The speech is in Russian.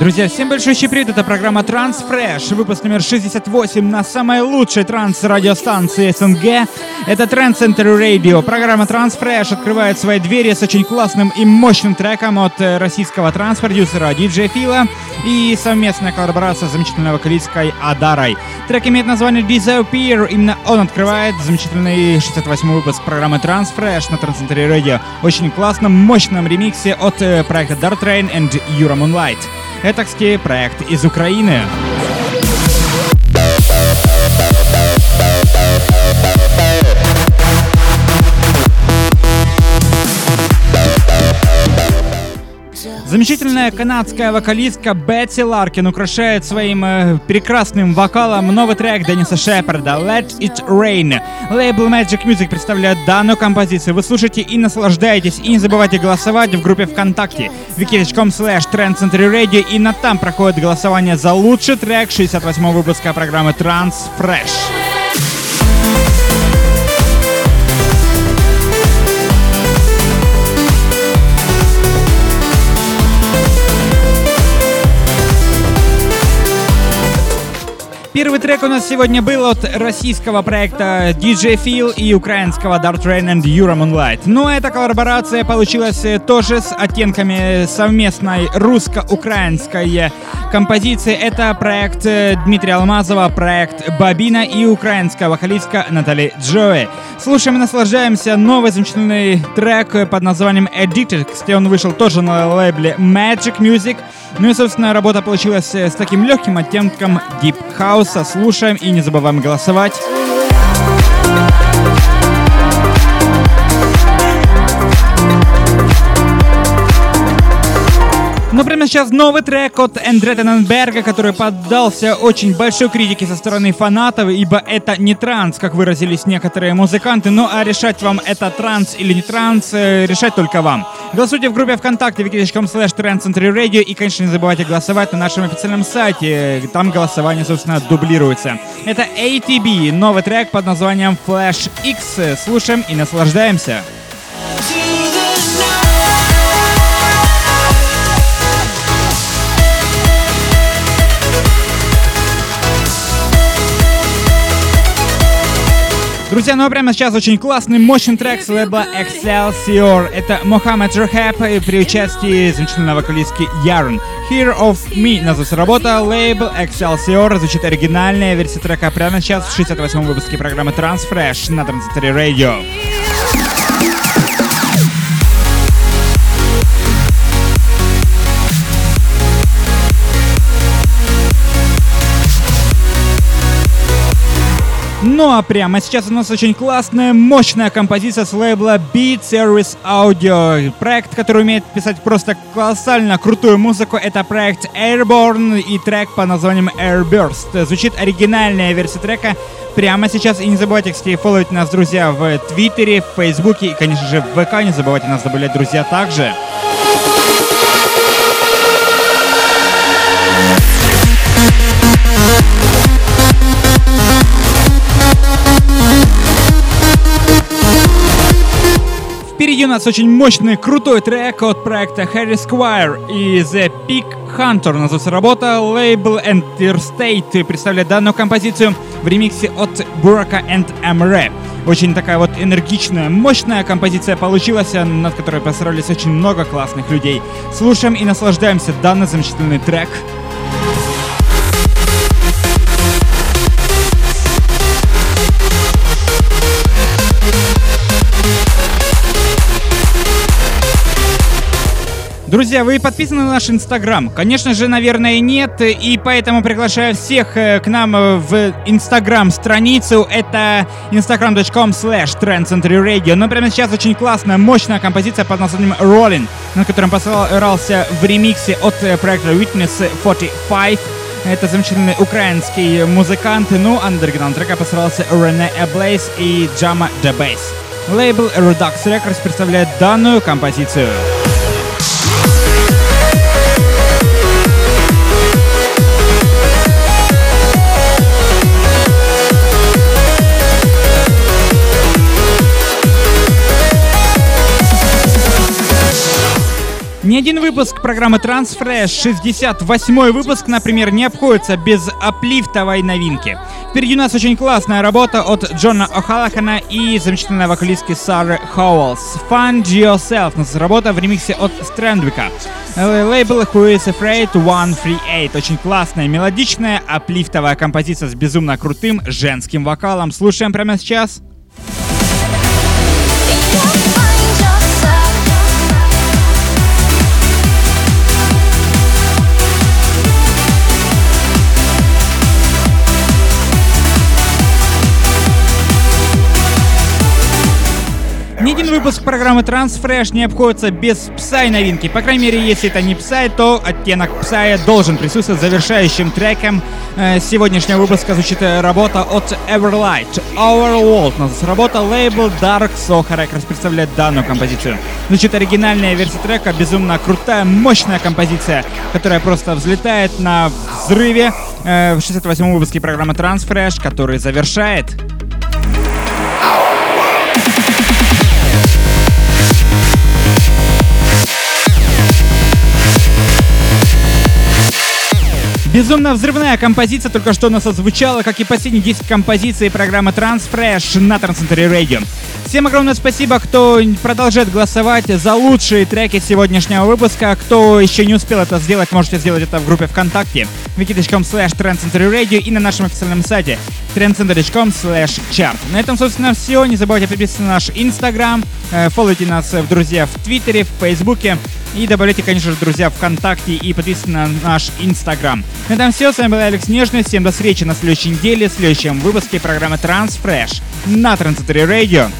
Друзья, всем большой привет, это программа Transfresh, выпуск номер 68 на самой лучшей транс-радиостанции СНГ. Это Trend Center Radio. Программа Transfresh открывает свои двери с очень классным и мощным треком от э, российского транс-продюсера DJ Фила и совместная коллаборация с замечательной вокалисткой Адарой. Трек имеет название Disappear, именно он открывает замечательный 68 выпуск программы Transfresh на Trend Center Radio. Очень классном, мощном ремиксе от э, проекта Dark Train and Euro Moonlight. Этакский проект из Украины. Замечательная канадская вокалистка Бетти Ларкин украшает своим э, прекрасным вокалом новый трек Денниса Шепарда «Let It Rain». Лейбл Magic Music представляет данную композицию. Вы слушаете и наслаждаетесь. И не забывайте голосовать в группе ВКонтакте wiki.com slash Radio. Именно там проходит голосование за лучший трек 68 выпуска программы Transfresh. Первый трек у нас сегодня был от российского проекта DJ Feel и украинского Dark Train and Euro Moonlight. Но эта коллаборация получилась тоже с оттенками совместной русско-украинской композиции. Это проект Дмитрия Алмазова, проект Бабина и украинская вокалистка Натали Джои. Слушаем и наслаждаемся новый замечательный трек под названием Addicted. Кстати, он вышел тоже на лейбле Magic Music. Ну и, собственно, работа получилась с таким легким оттенком House. Слушаем и не забываем голосовать. Сейчас новый трек от Эндре Тененберга, который поддался очень большой критике со стороны фанатов, ибо это не транс, как выразились некоторые музыканты. Ну а решать вам, это транс или не транс, э, решать только вам. Голосуйте в группе ВКонтакте wiki.com slash Radio и, конечно, не забывайте голосовать на нашем официальном сайте. Там голосование, собственно, дублируется. Это ATB, новый трек под названием Flash X. Слушаем и наслаждаемся. Друзья, ну а прямо сейчас очень классный, мощный трек с лейбла Excelsior. Это Мохаммед Рахаб при участии замечательного вокалистки Ярн. Here of Me называется работа. Лейбл Excelsior. Звучит оригинальная версия трека прямо сейчас в 68-м выпуске программы Transfresh на Транзиторе Radio. Ну а прямо сейчас у нас очень классная, мощная композиция с лейбла Beat Service Audio. Проект, который умеет писать просто колоссально крутую музыку, это проект Airborne и трек по названием Airburst. Звучит оригинальная версия трека прямо сейчас. И не забывайте, кстати, фолловить нас, друзья, в Твиттере, в Фейсбуке и, конечно же, в ВК. Не забывайте нас добавлять, друзья, также. Впереди у нас очень мощный, крутой трек от проекта Harry Squire и The Peak Hunter. Называется работа лейбл Interstate представляет данную композицию в ремиксе от Buraca and Amre. Очень такая вот энергичная, мощная композиция получилась, над которой постарались очень много классных людей. Слушаем и наслаждаемся данный замечательный трек. Друзья, вы подписаны на наш Инстаграм? Конечно же, наверное, нет, и поэтому приглашаю всех э, к нам э, в Инстаграм-страницу. Это instagram.com slash trendcenturyradio. Но прямо сейчас очень классная, мощная композиция под названием Rolling, на котором постарался в ремиксе от э, проекта Witness 45. Это замечательный украинский музыкант, ну, андерграунд трека постарался Рене Эблейс и Джама Дебейс. Лейбл Redux Records представляет данную композицию. Ни один выпуск программы Transfresh, 68 выпуск, например, не обходится без аплифтовой новинки. Впереди у нас очень классная работа от Джона О'Халахана и замечательной вокалистки Сары Хоуэллс. Find Yourself, нас работа в ремиксе от Стрендвика. Лейбл Who is Afraid 138. Очень классная, мелодичная, аплифтовая композиция с безумно крутым женским вокалом. Слушаем прямо сейчас. Ни один выпуск программы Transfresh не обходится без Psy новинки. По крайней мере, если это не Psy, то оттенок Psy должен присутствовать завершающим треком э, сегодняшнего выпуска звучит э, работа от Everlight. Our World. Нас работа лейбл Dark Soho Records представляет данную композицию. Звучит оригинальная версия трека, безумно крутая, мощная композиция, которая просто взлетает на взрыве э, в 68-м выпуске программы Transfresh, который завершает Безумно взрывная композиция только что у нас озвучала, как и последние 10 композиций программы Transfresh на Transcentury Radio. Всем огромное спасибо, кто продолжает голосовать за лучшие треки сегодняшнего выпуска. Кто еще не успел это сделать, можете сделать это в группе ВКонтакте wiki.com slash Radio и на нашем официальном сайте trendcenter.com slash chart. На этом, собственно, все. Не забывайте подписываться на наш Инстаграм, э, фолловите нас в друзья в Твиттере, в Фейсбуке и добавляйте, конечно же, друзья ВКонтакте и подписывайтесь на наш Инстаграм. На этом все. С вами был Алекс Нежный. Всем до встречи на следующей неделе в следующем выпуске программы Transfresh на Transitory Radio.